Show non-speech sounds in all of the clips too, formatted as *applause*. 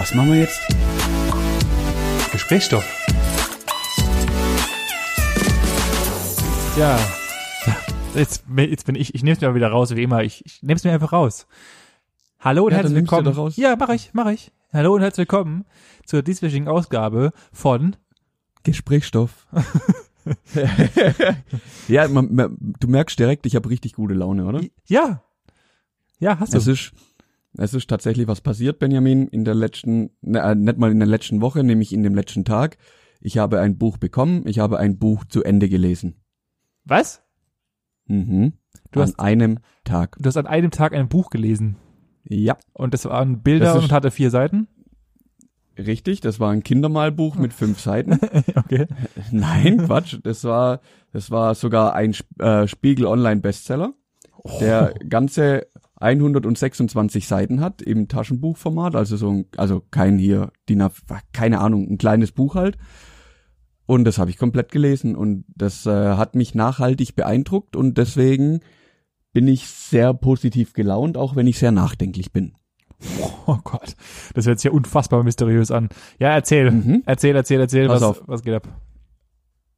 Was machen wir jetzt? Gesprächsstoff. Ja. Jetzt, jetzt bin ich, ich nehme es mir mal wieder raus, wie immer. Ich, ich nehme es mir einfach raus. Hallo und Ja, herzlich willkommen. Ja, mache ich, mache ich. Hallo und herzlich willkommen zur dieswöchigen Ausgabe von Gesprächsstoff. *laughs* ja, man, man, du merkst direkt, ich habe richtig gute Laune, oder? Ja. Ja, hast du. Es ist, es ist tatsächlich was passiert, Benjamin, in der letzten, ne, äh, nicht mal in der letzten Woche, nämlich in dem letzten Tag. Ich habe ein Buch bekommen, ich habe ein Buch zu Ende gelesen. Was? Mhm. Du An hast- einem Tag. Du hast an einem Tag ein Buch gelesen. Ja, Und das waren Bilder Das und hatte vier Seiten. richtig. Das war ein Kindermalbuch mit fünf Seiten. *laughs* okay. *laughs* Nein, Quatsch. Das war, das war sogar ein äh, Spiegel Online Bestseller, der ganze 126 Seiten hat im Taschenbuchformat, also so ein, also kein hier, DIN A, keine Ahnung, ein kleines Buch halt. Und das habe ich komplett gelesen und das äh, hat mich nachhaltig beeindruckt und deswegen bin ich sehr positiv gelaunt, auch wenn ich sehr nachdenklich bin. Oh Gott. Das hört sich ja unfassbar mysteriös an. Ja, erzähl. Mhm. Erzähl, erzähl, erzähl. Pass was, auf. was geht ab?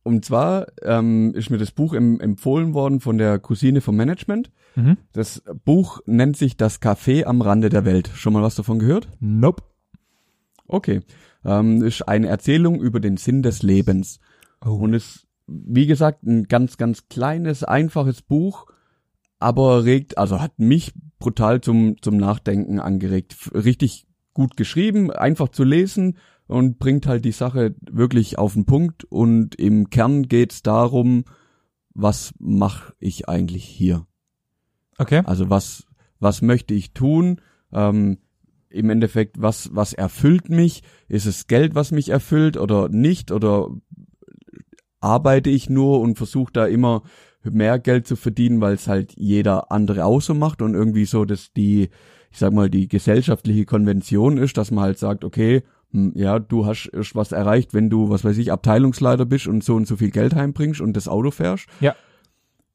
Und zwar ähm, ist mir das Buch em empfohlen worden von der Cousine vom Management. Mhm. Das Buch nennt sich Das Café am Rande der Welt. Schon mal was davon gehört? Nope. Okay. Ähm, ist eine Erzählung über den Sinn des Lebens. Oh. Und ist, wie gesagt, ein ganz, ganz kleines, einfaches Buch, aber regt, also hat mich brutal zum, zum Nachdenken angeregt. Richtig gut geschrieben, einfach zu lesen und bringt halt die Sache wirklich auf den Punkt. Und im Kern geht's darum, was mache ich eigentlich hier? Okay. Also was, was möchte ich tun? Ähm, Im Endeffekt, was, was erfüllt mich? Ist es Geld, was mich erfüllt oder nicht? Oder arbeite ich nur und versuche da immer mehr Geld zu verdienen, weil es halt jeder andere auch so macht und irgendwie so, dass die, ich sag mal, die gesellschaftliche Konvention ist, dass man halt sagt, okay, ja, du hast was erreicht, wenn du, was weiß ich, Abteilungsleiter bist und so und so viel Geld heimbringst und das Auto fährst. Ja.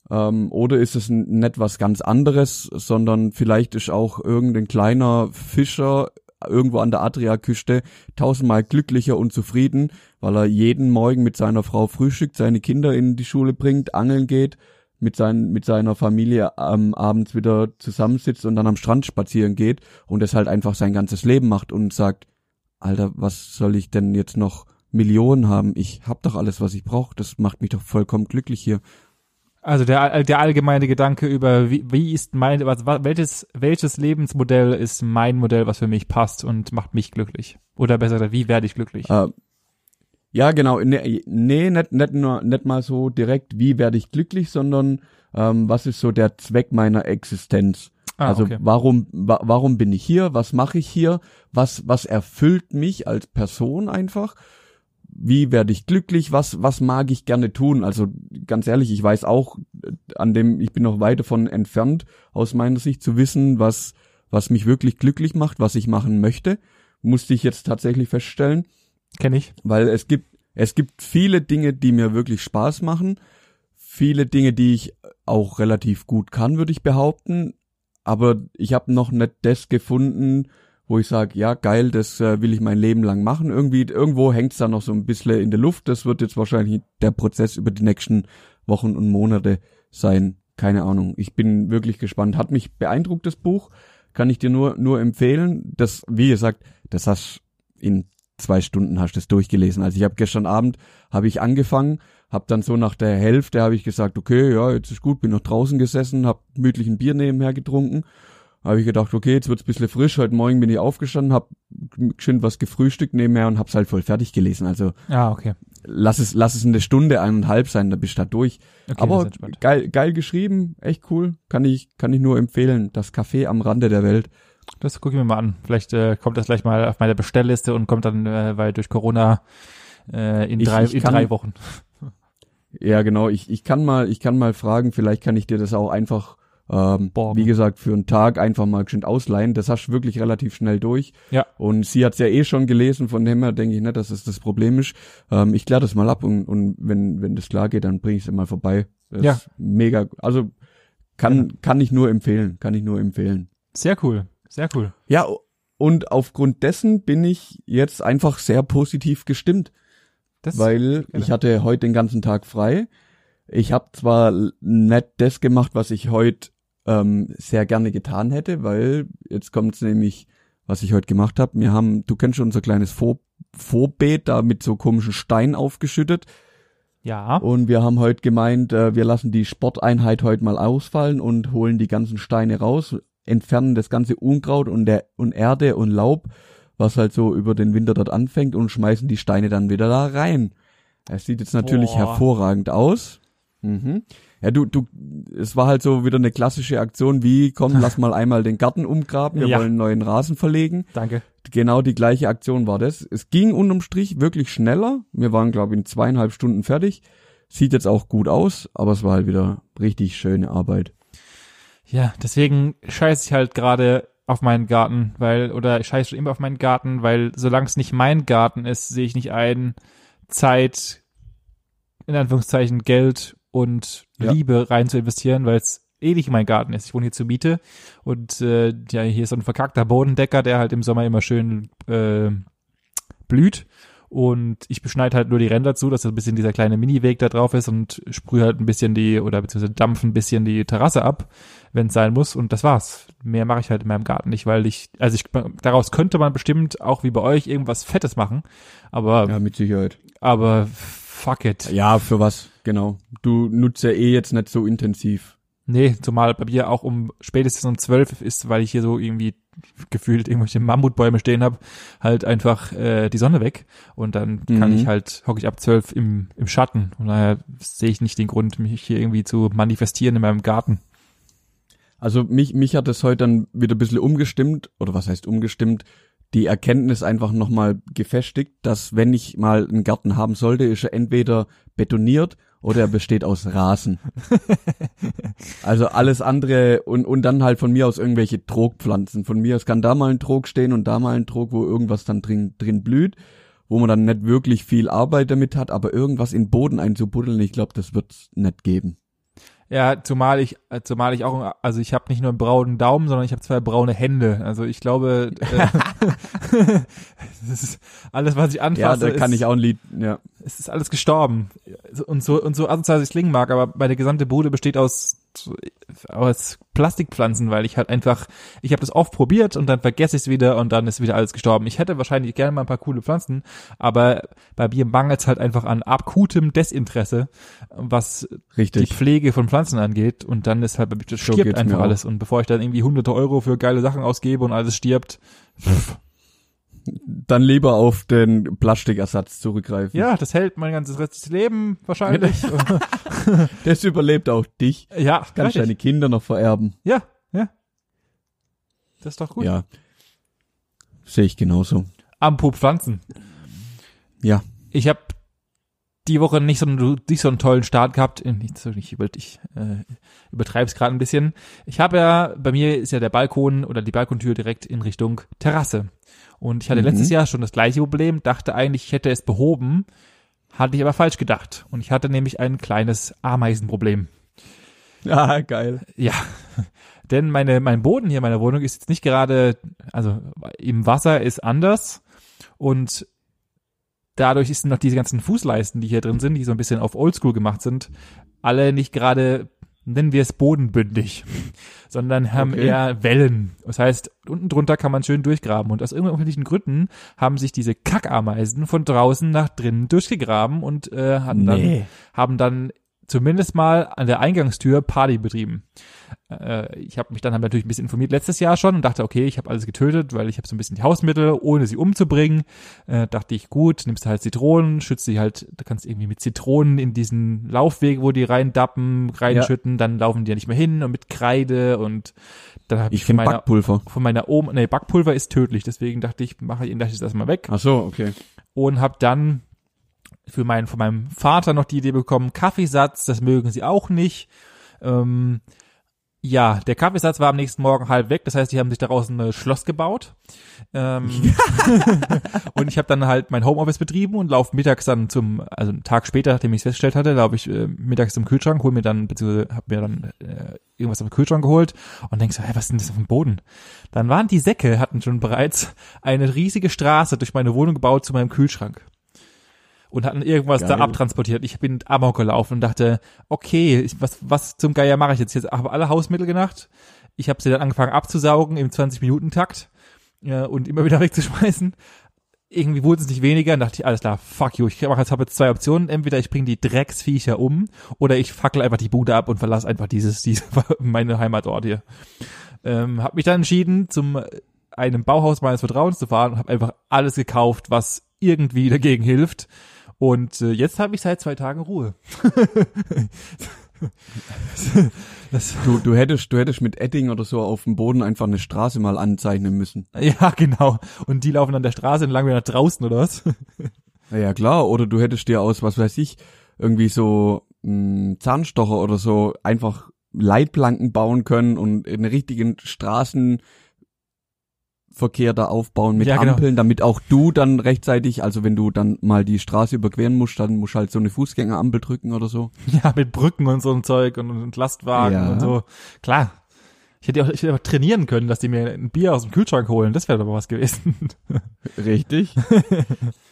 Ähm, oder ist es nicht was ganz anderes, sondern vielleicht ist auch irgendein kleiner Fischer irgendwo an der Adriaküste tausendmal glücklicher und zufrieden, weil er jeden Morgen mit seiner Frau frühstückt, seine Kinder in die Schule bringt, angeln geht, mit, sein, mit seiner Familie ähm, abends wieder zusammensitzt und dann am Strand spazieren geht und es halt einfach sein ganzes Leben macht und sagt, Alter, was soll ich denn jetzt noch Millionen haben? Ich hab doch alles, was ich brauche. Das macht mich doch vollkommen glücklich hier. Also der, der allgemeine Gedanke über wie, wie ist mein, was, welches, welches Lebensmodell ist mein Modell, was für mich passt und macht mich glücklich? Oder besser gesagt, wie werde ich glücklich? Äh, ja, genau. Nee, nee nicht, nicht, nur, nicht mal so direkt, wie werde ich glücklich, sondern ähm, was ist so der Zweck meiner Existenz? Ah, also okay. warum, wa warum bin ich hier? Was mache ich hier? Was, was erfüllt mich als Person einfach? Wie werde ich glücklich? Was, was mag ich gerne tun? Also ganz ehrlich, ich weiß auch, äh, an dem, ich bin noch weit davon entfernt, aus meiner Sicht zu wissen, was, was mich wirklich glücklich macht, was ich machen möchte. Musste ich jetzt tatsächlich feststellen Kenne ich. weil es gibt es gibt viele Dinge, die mir wirklich Spaß machen, viele Dinge, die ich auch relativ gut kann, würde ich behaupten, aber ich habe noch nicht das gefunden, wo ich sage, ja geil, das äh, will ich mein Leben lang machen. Irgendwie irgendwo hängt's da noch so ein bisschen in der Luft. Das wird jetzt wahrscheinlich der Prozess über die nächsten Wochen und Monate sein. Keine Ahnung. Ich bin wirklich gespannt. Hat mich beeindruckt das Buch. Kann ich dir nur nur empfehlen. Das, wie gesagt, das hast in zwei Stunden hast du es durchgelesen. Also ich habe gestern Abend habe ich angefangen, habe dann so nach der Hälfte habe ich gesagt, okay, ja, jetzt ist gut, bin noch draußen gesessen, habe gemütlich ein Bier nebenher getrunken. Habe ich gedacht, okay, jetzt wird's ein bisschen frisch. Heute Morgen bin ich aufgestanden, habe schön was gefrühstückt nebenher und hab's halt voll fertig gelesen. Also Ah, okay. lass es lass es eine Stunde eineinhalb sein, da bist du da durch. okay Aber geil geil geschrieben, echt cool, kann ich kann ich nur empfehlen. Das Café am Rande der Welt. Das gucke ich mir mal an. Vielleicht äh, kommt das gleich mal auf meine Bestellliste und kommt dann, äh, weil durch Corona äh, in, Ich- drei, ich in kann- drei Wochen. Ja, genau. Ich, ich kann mal, ich kann mal fragen, vielleicht kann ich dir das auch einfach, ähm, Borgen. wie gesagt, für einen Tag einfach mal geschwind ausleihen. Das hast du wirklich relativ schnell durch. Ja. Und sie hat's ja eh schon gelesen, von dem her denke ich nicht, dass es das Problem ist. Ähm, ich kläre das mal ab und, und wenn, wenn das klar geht, dann bringe ich es mal vorbei. Das Ja. mega, also kann, kann ich nur empfehlen, kann ich nur empfehlen. Sehr cool. Sehr cool. Ja, und aufgrund dessen bin ich jetzt einfach sehr positiv gestimmt, Das, weil genau. ich hatte heute den ganzen Tag frei. Ich habe zwar nicht das gemacht, was ich heute ähm, sehr gerne getan hätte, weil jetzt kommt's nämlich, was ich heute gemacht habe. Wir haben, du kennst schon unser kleines Vor Vorbeet da mit so komischen Steinen aufgeschüttet. ja. Und wir haben heute gemeint, äh, wir lassen die Sporteinheit heute mal ausfallen und holen die ganzen Steine raus, entfernen das ganze Unkraut und, der, und Erde und Laub, was halt so über den Winter dort anfängt und schmeißen die Steine dann wieder da rein. Es sieht jetzt natürlich Boah. hervorragend aus. Mhm. Ja, du, du, es war halt so wieder eine klassische Aktion wie, komm, lass *laughs* mal einmal den Garten umgraben, wir Ja. wollen einen neuen Rasen verlegen Danke. genau die gleiche Aktion war das. Es ging unterm Strich wirklich schneller. Wir waren, glaube ich, in zweieinhalb Stunden fertig. Sieht jetzt auch gut aus, aber es war halt wieder richtig schöne Arbeit. Ja, deswegen scheiße ich halt gerade auf meinen Garten, weil, oder ich scheiße schon immer auf meinen Garten, weil solange es nicht mein Garten ist, sehe ich nicht ein, Zeit, in Anführungszeichen Geld und Ja. Liebe rein zu investieren, weil es eh nicht mein Garten ist. Ich wohne hier zur Miete und äh, ja, hier ist so ein verkackter Bodendecker, der halt im Sommer immer schön äh, blüht. Und ich beschneide halt nur die Ränder zu, dass so ein bisschen dieser kleine Miniweg da drauf ist und sprühe halt ein bisschen die, oder beziehungsweise dampf ein bisschen die Terrasse ab, wenn es sein muss. Und das war's. Mehr mache ich halt in meinem Garten nicht, weil ich, also ich, daraus könnte man bestimmt auch wie bei euch irgendwas Fettes machen. Aber, Ja, mit Sicherheit. aber fuck it. Ja, für was, genau. Du nutzt ja eh jetzt nicht so intensiv. Nee, zumal bei mir auch um spätestens um zwölf ist, weil ich hier so irgendwie gefühlt irgendwelche Mammutbäume stehen habe, halt einfach äh, die Sonne weg und dann kann Mhm. ich halt, hocke ich ab zwölf im, im Schatten und daher sehe ich nicht den Grund, mich hier irgendwie zu manifestieren in meinem Garten. Also mich, mich hat es heute dann wieder ein bisschen umgestimmt, oder was heißt umgestimmt, die Erkenntnis einfach nochmal gefestigt, dass wenn ich mal einen Garten haben sollte, ist er entweder betoniert oder er besteht aus Rasen. *laughs* also alles andere und, und dann halt von mir aus irgendwelche Trogpflanzen. Von mir aus kann da mal ein Trog stehen und da mal ein Trog, wo irgendwas dann drin, drin blüht, wo man dann nicht wirklich viel Arbeit damit hat, aber irgendwas in den Boden einzubuddeln, ich glaube, das wird's nicht geben. Ja, zumal ich, äh, zumal ich auch, also ich habe nicht nur einen braunen Daumen, sondern ich habe zwei braune Hände. Also ich glaube, äh, *laughs* das ist alles, was ich Ja, anfasse, da kann ist, ich auch ein Lied, ja. es ist alles gestorben. Und so, und so asozial es klingen mag, aber meine gesamte Bude besteht aus, aus Plastikpflanzen, weil ich halt einfach, ich habe das oft probiert und dann vergesse ich es wieder und dann ist wieder alles gestorben. Ich hätte wahrscheinlich gerne mal ein paar coole Pflanzen, aber bei mir mangelt es halt einfach an akutem Desinteresse, was die Richtig. Pflege von Pflanzen angeht und dann ist halt, das So stirbt geht's mir einfach alles und bevor ich dann irgendwie hunderte Euro für geile Sachen ausgebe und alles stirbt, Dann lieber auf den Plastikersatz zurückgreifen. ja, das hält mein ganzes restliches Leben wahrscheinlich. *laughs* Das überlebt auch dich. ja, Kannst richtig. deine Kinder noch vererben. Ja, ja. Das ist doch gut. Ja. Sehe ich genauso. Apropos Pflanzen. Ja. Ich habe die Woche nicht so, einen, nicht so einen tollen Start gehabt. Äh, so, ich, über, ich äh, übertreibe es gerade ein bisschen. Ich habe ja, bei mir ist ja der Balkon oder die Balkontür direkt in Richtung Terrasse. Und ich hatte Mhm. letztes Jahr schon das gleiche Problem, dachte eigentlich, ich hätte es behoben, hatte ich aber falsch gedacht. Und ich hatte nämlich ein kleines Ameisenproblem. *laughs* Ah, geil. Ja, *laughs* denn meine, mein Boden hier in meiner Wohnung ist jetzt nicht gerade, also im Wasser ist anders und dadurch ist noch diese ganzen Fußleisten, die hier drin sind, die so ein bisschen auf Oldschool gemacht sind, alle nicht gerade, nennen wir es bodenbündig, *laughs* sondern haben Okay. eher Wellen. Das heißt, unten drunter kann man schön durchgraben und aus irgendwelchen Gründen haben sich diese Kackameisen von draußen nach drinnen durchgegraben und äh, hatten dann haben dann zumindest mal an der Eingangstür Party betrieben. Äh, ich habe mich dann halt natürlich ein bisschen informiert letztes Jahr schon und dachte, okay, ich habe alles getötet, weil ich habe so ein bisschen die Hausmittel, ohne sie umzubringen. Äh, dachte ich, gut, nimmst du halt Zitronen, schützt sie halt, du kannst irgendwie mit Zitronen in diesen Laufweg, wo die reindappen, reinschütten, dann laufen die ja nicht mehr hin und mit Kreide und dann habe ich, Ich von meiner Backpulver. von meiner Oma, nee, Backpulver ist tödlich, deswegen dachte ich, mache ich das erstmal weg Ach so, okay. und habe dann für meinen von meinem Vater noch die Idee bekommen, Kaffeesatz, das mögen sie auch nicht. Ähm, Ja, der Kaffeesatz war am nächsten Morgen halb weg. Das heißt, die haben sich daraus ein Schloss gebaut. Ähm, *laughs* *laughs* und ich habe dann halt mein Homeoffice betrieben und laufe mittags dann zum, also einen Tag später, nachdem ich es festgestellt hatte, laufe ich äh, mittags zum Kühlschrank, hol mir dann, beziehungsweise habe mir dann äh, irgendwas dem Kühlschrank geholt und denk so, hey, was ist denn das auf dem Boden? Dann waren die Säcke, hatten schon bereits eine riesige Straße durch meine Wohnung gebaut zu meinem Kühlschrank und hatten irgendwas Geil. da abtransportiert. Ich bin Amok gelaufen und dachte, okay, ich, was, was zum Geier mache ich jetzt? Jetzt habe alle Hausmittel gemacht. Ich habe sie dann angefangen abzusaugen im 20-Minuten-Takt ja, und immer wieder *laughs* wegzuschmeißen. Irgendwie wurde es nicht weniger und dachte ich, alles klar, fuck you. Ich mache jetzt, habe jetzt zwei Optionen. Entweder ich bringe die Drecksviecher um oder ich fackel einfach die Bude ab und verlasse einfach dieses, *laughs* diese, meine Heimatort hier. Ähm, habe mich dann entschieden, zum einem Bauhaus meines Vertrauens zu fahren und habe einfach alles gekauft, was irgendwie dagegen hilft. Und äh, jetzt habe ich seit zwei Tagen Ruhe. *laughs* du, du hättest, du hättest mit Edding oder so auf dem Boden einfach eine Straße mal anzeichnen müssen. Ja, genau. Und die laufen an der Straße entlang wieder nach draußen, oder was? *laughs* ja, klar. Oder du hättest dir aus, was weiß ich, irgendwie so mh, Zahnstocher oder so einfach Leitplanken bauen können und in richtigen Straßen Verkehr da aufbauen mit ja, genau. Ampeln, damit auch du dann rechtzeitig, also wenn du dann mal die Straße überqueren musst, dann musst du halt so eine Fußgängerampel drücken oder so. *laughs* Ja, mit Brücken und so ein Zeug und, und Lastwagen ja. und so. Klar. Ich hätte auch, ich hätte auch trainieren können, dass die mir ein Bier aus dem Kühlschrank holen. Das wäre doch was gewesen. *laughs* Richtig. *laughs*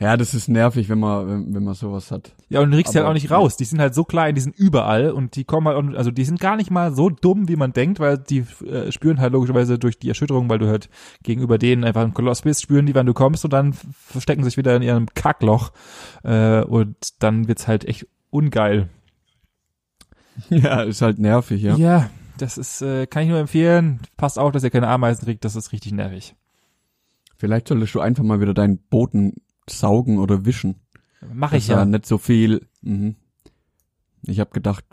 Ja, das ist nervig, wenn man, wenn, wenn man sowas hat. Ja, und du kriegst die halt auch nicht raus. Die sind halt so klein, die sind überall und die kommen halt, also die sind gar nicht mal so dumm, wie man denkt, weil die äh, spüren halt logischerweise durch die Erschütterung, weil du halt gegenüber denen einfach ein Koloss bist, spüren die, wann du kommst und dann verstecken sich wieder in ihrem Kackloch äh, und dann wird's halt echt ungeil. *laughs* Ja, ist halt nervig, ja. Ja, das ist, äh, kann ich nur empfehlen. Passt auch, dass ihr keine Ameisen kriegt, das ist richtig nervig. Vielleicht solltest du einfach mal wieder deinen Boden saugen oder wischen. Mache ich ja. Nicht so viel. Mhm. Ich habe gedacht,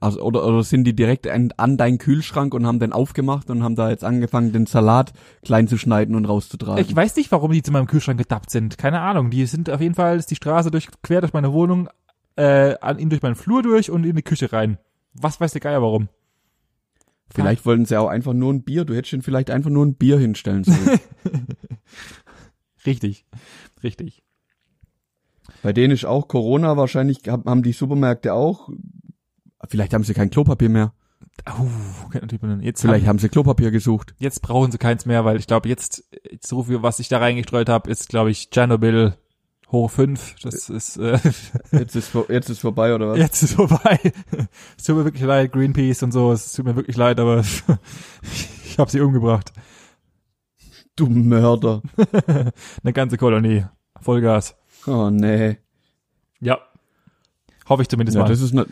also oder, oder sind die direkt an, an deinen Kühlschrank und haben den aufgemacht und haben da jetzt angefangen, den Salat klein zu schneiden und rauszutragen. Ich weiß nicht, warum die zu meinem Kühlschrank gedappt sind. Keine Ahnung. Die sind auf jeden Fall ist die Straße durch quer durch meine Wohnung, äh, an ihn durch meinen Flur durch und in die Küche rein. Was weiß der Geier warum? Vielleicht wollten sie auch einfach nur ein Bier. Du hättest ihnen vielleicht einfach nur ein Bier hinstellen sollen. *laughs* Richtig, richtig. Bei denen ist auch Corona wahrscheinlich, haben die Supermärkte auch, vielleicht haben sie kein Klopapier mehr. Oh, jetzt Vielleicht haben, haben, sie Klopapier gesucht. Jetzt brauchen sie keins mehr, weil ich glaube, jetzt, so viel, was ich da reingestreut habe, ist, glaube ich, Tschernobyl hoch fünf. Das ist äh, *laughs* jetzt ist jetzt ist vorbei oder was? Jetzt ist vorbei. es tut mir wirklich leid, Greenpeace und so. Es tut mir wirklich leid, aber *laughs* ich habe sie umgebracht. Du Mörder. *laughs* Eine ganze Kolonie. Vollgas. Oh nee. Ja. Hoffe ich zumindest ja, mal. Das ist ne,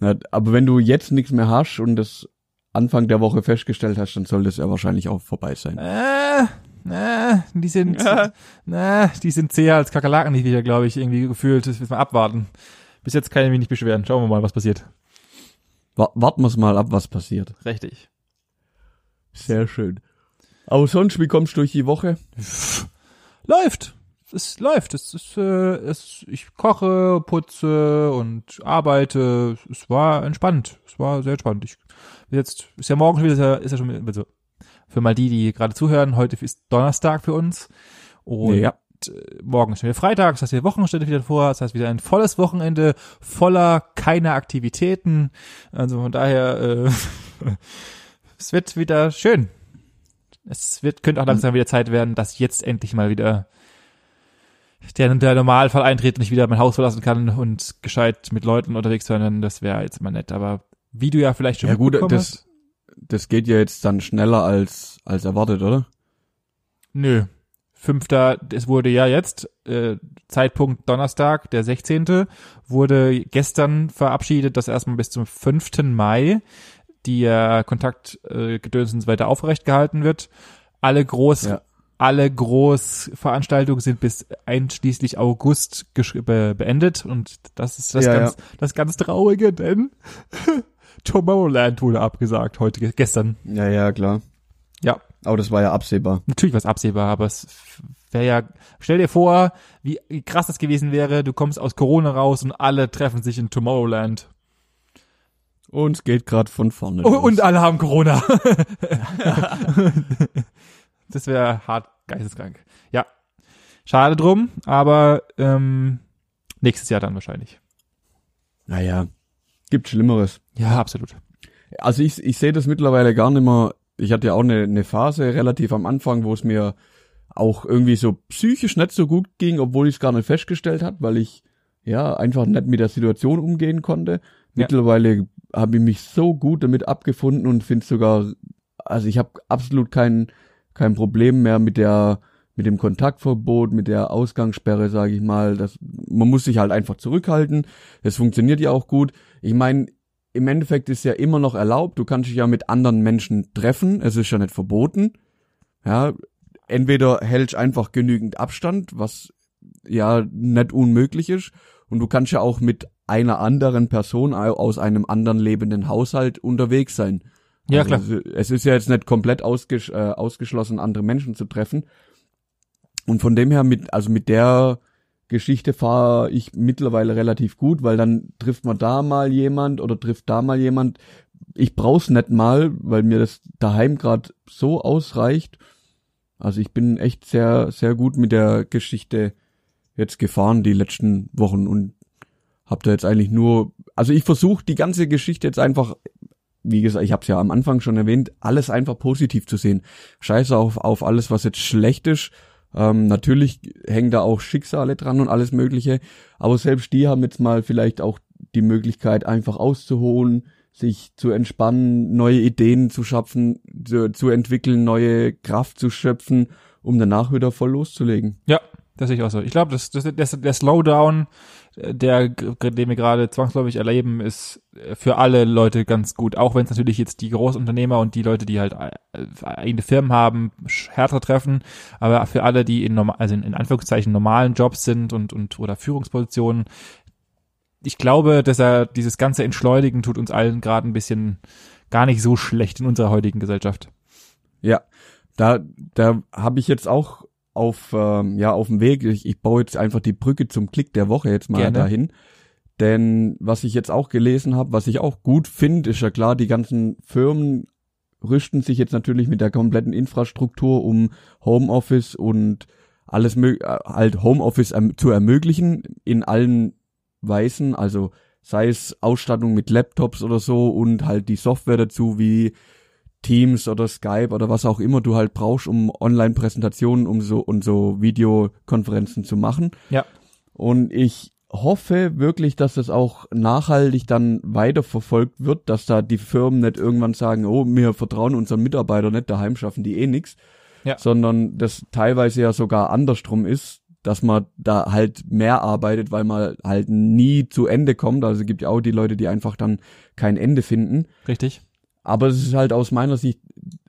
na, aber wenn du jetzt nichts mehr hast und das Anfang der Woche festgestellt hast, dann soll das ja wahrscheinlich auch vorbei sein. Äh, äh, die sind, *laughs* ja. äh, die sind zäher als Kakerlaken nicht wieder, glaube ich, irgendwie gefühlt. Das müssen wir abwarten. Bis jetzt kann ich mich nicht beschweren. Schauen wir mal, was passiert. Warten wir mal ab, was passiert. Richtig. Sehr schön. Aber sonst, wie kommst du durch die Woche? *laughs* Läuft. Es läuft. Es ist, äh, es, ich koche, putze und arbeite. Es war entspannt. Es war sehr entspannt. Ich, jetzt ist ja morgen schon wieder, ist ja, ist ja schon, also für mal die, die gerade zuhören, heute ist Donnerstag für uns. Und ja. morgen ist wieder Freitag, das heißt, die Woche steht wieder vor, das heißt, wieder ein volles Wochenende voller keiner Aktivitäten. Also von daher, äh, *laughs* es wird wieder schön es wird, könnte auch langsam wieder Zeit werden, dass jetzt endlich mal wieder der, der Normalfall eintritt und ich wieder mein Haus verlassen kann und gescheit mit Leuten unterwegs sein, das wäre jetzt mal nett. Aber wie du ja vielleicht schon Ja gut, das, das geht ja jetzt dann schneller als, als erwartet, oder? Nö. Fünfter, es wurde ja jetzt, äh, Zeitpunkt Donnerstag, der 16. wurde gestern verabschiedet, dass erstmal bis zum 5. Mai die äh, Kontaktgedöns äh, und so weiter aufrecht gehalten wird. Alle groß, ja. alle Großveranstaltungen sind bis einschließlich August be beendet und das ist das ja, ganz, ja. das ganz traurige, denn *laughs* Tomorrowland wurde abgesagt heute, gestern. Ja, ja, klar. Ja. Aber das war ja absehbar. Natürlich war es absehbar, aber es wäre ja, stell dir vor, wie krass das gewesen wäre, du kommst aus Corona raus und alle treffen sich in Tomorrowland. Und es geht gerade von vorne. Oh, und alle haben Corona. *laughs* *laughs* das wäre hart geisteskrank. Ja. Schade drum, aber ähm, nächstes Jahr dann wahrscheinlich. Naja, gibt Schlimmeres. Ja, absolut. Also ich, ich sehe das mittlerweile gar nicht mehr. Ich hatte ja auch eine, eine Phase relativ am Anfang, wo es mir auch irgendwie so psychisch nicht so gut ging, obwohl ich es gar nicht festgestellt hat, weil ich ja einfach nicht mit der Situation umgehen konnte. Ja. Mittlerweile habe ich mich so gut damit abgefunden und finde sogar, also ich habe absolut kein kein Problem mehr mit der mit dem Kontaktverbot, mit der Ausgangssperre, sage ich mal. Das, man muss sich halt einfach zurückhalten. Das funktioniert ja auch gut. Ich meine, im Endeffekt ist ja immer noch erlaubt. Du kannst dich ja mit anderen Menschen treffen. Es ist ja nicht verboten. Ja, entweder hältst einfach genügend Abstand, was ja nicht unmöglich ist, und du kannst ja auch mit einer anderen Person aus einem anderen lebenden Haushalt unterwegs sein. Ja, also klar. Es ist ja jetzt nicht komplett ausges äh, ausgeschlossen, andere Menschen zu treffen. Und von dem her mit, also mit der Geschichte fahre ich mittlerweile relativ gut, weil dann trifft man da mal jemand oder trifft da mal jemand. Ich brauch's nicht mal, weil mir das daheim gerade so ausreicht. Also ich bin echt sehr, sehr gut mit der Geschichte jetzt gefahren die letzten Wochen und hab da jetzt eigentlich nur, also ich versuche die ganze Geschichte jetzt einfach, wie gesagt, ich habe es ja am Anfang schon erwähnt, alles einfach positiv zu sehen. Scheiße auf, auf alles, was jetzt schlecht ist ähm, natürlich hängen da auch Schicksale dran und alles Mögliche, aber selbst die haben jetzt mal vielleicht auch die Möglichkeit, einfach auszuholen, sich zu entspannen, neue Ideen zu schaffen, zu, zu entwickeln, neue Kraft zu schöpfen, um danach wieder voll loszulegen. Ja, das sehe ich auch so. Ich glaube, das, das, das, der Slowdown, der, den wir gerade zwangsläufig erleben, ist für alle Leute ganz gut. Auch wenn es natürlich jetzt die Großunternehmer und die Leute, die halt äh, eigene Firmen haben, härter treffen. Aber für alle, die in, normal, also in, in Anführungszeichen normalen Jobs sind und, und oder Führungspositionen, ich glaube, dass er dieses ganze Entschleunigen tut uns allen gerade ein bisschen gar nicht so schlecht in unserer heutigen Gesellschaft. Ja, da, da habe ich jetzt auch auf, ähm, ja, auf dem Weg. Ich, ich baue jetzt einfach die Brücke zum Klick der Woche jetzt mal Gerne. dahin. Denn was ich jetzt auch gelesen habe, was ich auch gut finde, ist ja klar, die ganzen Firmen rüsten sich jetzt natürlich mit der kompletten Infrastruktur, um Homeoffice und alles äh, halt Homeoffice erm zu ermöglichen in allen Weisen, also sei es Ausstattung mit Laptops oder so und halt die Software dazu wie Teams oder Skype oder was auch immer du halt brauchst, um Online-Präsentationen um so und so Videokonferenzen zu machen. Ja. Und ich hoffe wirklich, dass das auch nachhaltig dann weiterverfolgt wird, dass da die Firmen nicht irgendwann sagen, oh, wir vertrauen unseren Mitarbeitern nicht, daheim schaffen die eh nix, ja. sondern das teilweise ja sogar andersrum ist, dass man da halt mehr arbeitet, weil man halt nie zu Ende kommt. Also gibt ja auch die Leute, die einfach dann kein Ende finden. Richtig. Aber es ist halt aus meiner Sicht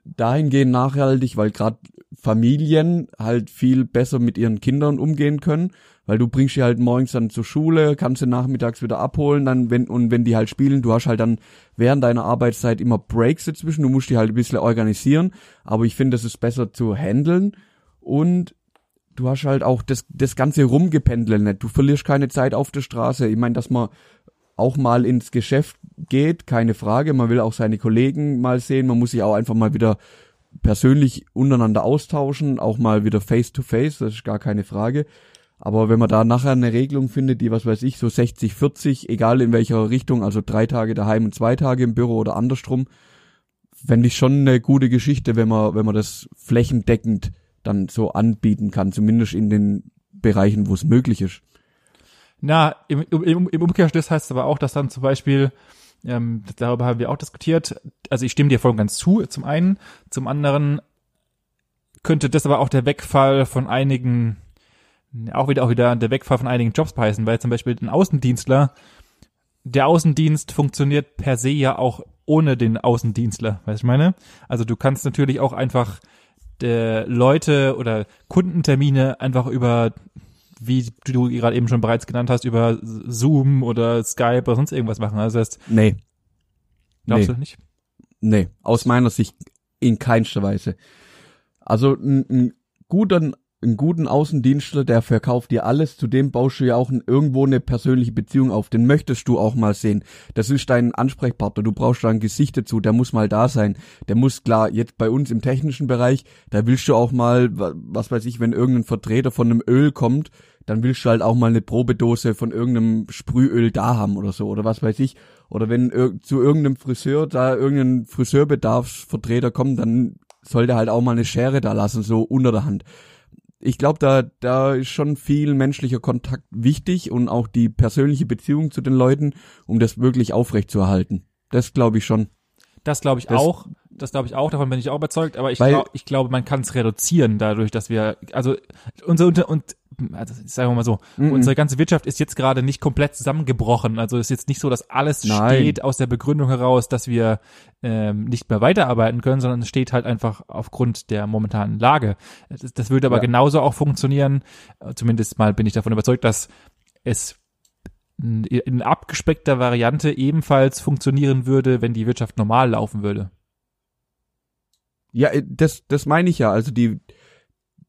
dahingehend nachhaltig, weil gerade Familien halt viel besser mit ihren Kindern umgehen können, weil du bringst sie halt morgens dann zur Schule, kannst sie nachmittags wieder abholen, dann wenn und wenn die halt spielen, du hast halt dann während deiner Arbeitszeit immer Breaks dazwischen, du musst die halt ein bisschen organisieren, aber ich finde, das ist besser zu handeln und du hast halt auch das das ganze Rumgependeln nicht, du verlierst keine Zeit auf der Straße. Ich meine, dass man auch mal ins Geschäft geht, keine Frage. Man will auch seine Kollegen mal sehen. Man muss sich auch einfach mal wieder persönlich untereinander austauschen, auch mal wieder face to face, das ist gar keine Frage. Aber wenn man da nachher eine Regelung findet, die, was weiß ich, so 60, 40, egal in welcher Richtung, also drei Tage daheim und zwei Tage im Büro oder andersrum, fände ich schon eine gute Geschichte, wenn man, wenn man das flächendeckend dann so anbieten kann, zumindest in den Bereichen, wo es möglich ist. Na, im, im, im Umkehrschluss heißt es aber auch, dass dann zum Beispiel, ähm, darüber haben wir auch diskutiert, also ich stimme dir voll und ganz zu, zum einen, zum anderen könnte das aber auch der Wegfall von einigen, auch wieder auch wieder der Wegfall von einigen Jobs heißen, weil zum Beispiel ein Außendienstler, der Außendienst funktioniert per se ja auch ohne den Außendienstler, weißt du, ich meine? Also du kannst natürlich auch einfach der Leute oder Kundentermine einfach über wie du gerade eben schon bereits genannt hast, über Zoom oder Skype oder sonst irgendwas machen. Also das heißt, nee. Glaubst nee. du nicht? Nee, aus meiner Sicht in keinster Weise. Also ein, ein guter einen guten Außendienstler, der verkauft dir alles, zudem baust du ja auch irgendwo eine persönliche Beziehung auf, den möchtest du auch mal sehen. Das ist dein Ansprechpartner, du brauchst da ein Gesicht dazu, der muss mal da sein. Der muss klar, jetzt bei uns im technischen Bereich, da willst du auch mal, was weiß ich, wenn irgendein Vertreter von einem Öl kommt, dann willst du halt auch mal eine Probedose von irgendeinem Sprühöl da haben oder so, oder was weiß ich. Oder wenn zu irgendeinem Friseur da irgendein Friseurbedarfsvertreter kommt, dann soll der halt auch mal eine Schere da lassen, so unter der Hand ich glaube, da, da ist schon viel menschlicher Kontakt wichtig und auch die persönliche Beziehung zu den Leuten, um das wirklich aufrecht zu erhalten. Das glaube ich schon. Das glaube ich das, auch. Das glaube ich auch. Davon bin ich auch überzeugt. Aber ich, glaub, ich glaube, man kann es reduzieren dadurch, dass wir, also unser unter und also sagen wir mal so, mm -mm. unsere ganze Wirtschaft ist jetzt gerade nicht komplett zusammengebrochen. Also ist jetzt nicht so, dass alles Nein. steht aus der Begründung heraus, dass wir ähm, nicht mehr weiterarbeiten können, sondern es steht halt einfach aufgrund der momentanen Lage. Das, das würde aber ja. genauso auch funktionieren. Zumindest mal bin ich davon überzeugt, dass es in abgespeckter Variante ebenfalls funktionieren würde, wenn die Wirtschaft normal laufen würde. Ja, das, das meine ich ja. Also die,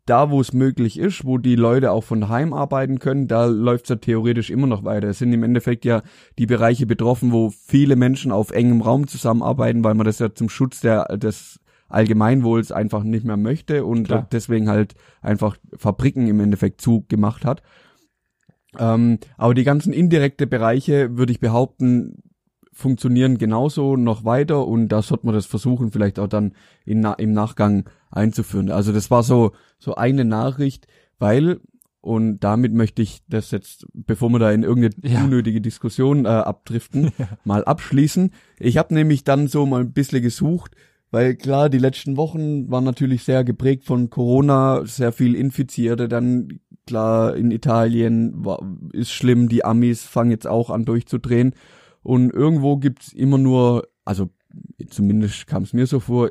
da, wo es möglich ist, wo die Leute auch von heim arbeiten können, da läuft es ja theoretisch immer noch weiter. Es sind im Endeffekt ja die Bereiche betroffen, wo viele Menschen auf engem Raum zusammenarbeiten, weil man das ja zum Schutz der, des Allgemeinwohls einfach nicht mehr möchte und Klar. deswegen halt einfach Fabriken im Endeffekt zugemacht hat. Ähm, aber die ganzen indirekte Bereiche, würde ich behaupten, funktionieren genauso noch weiter und da sollte man das versuchen, vielleicht auch dann in, im Nachgang einzuführen. Also das war so, so eine Nachricht, weil, und damit möchte ich das jetzt, bevor wir da in irgendeine ja. unnötige Diskussion äh, abdriften, *laughs* ja. mal abschließen. Ich habe nämlich dann so mal ein bisschen gesucht, weil klar, die letzten Wochen waren natürlich sehr geprägt von Corona, sehr viel Infizierte, dann klar in Italien war, ist schlimm, die Amis fangen jetzt auch an durchzudrehen und irgendwo gibt's immer nur, also zumindest kam es mir so vor,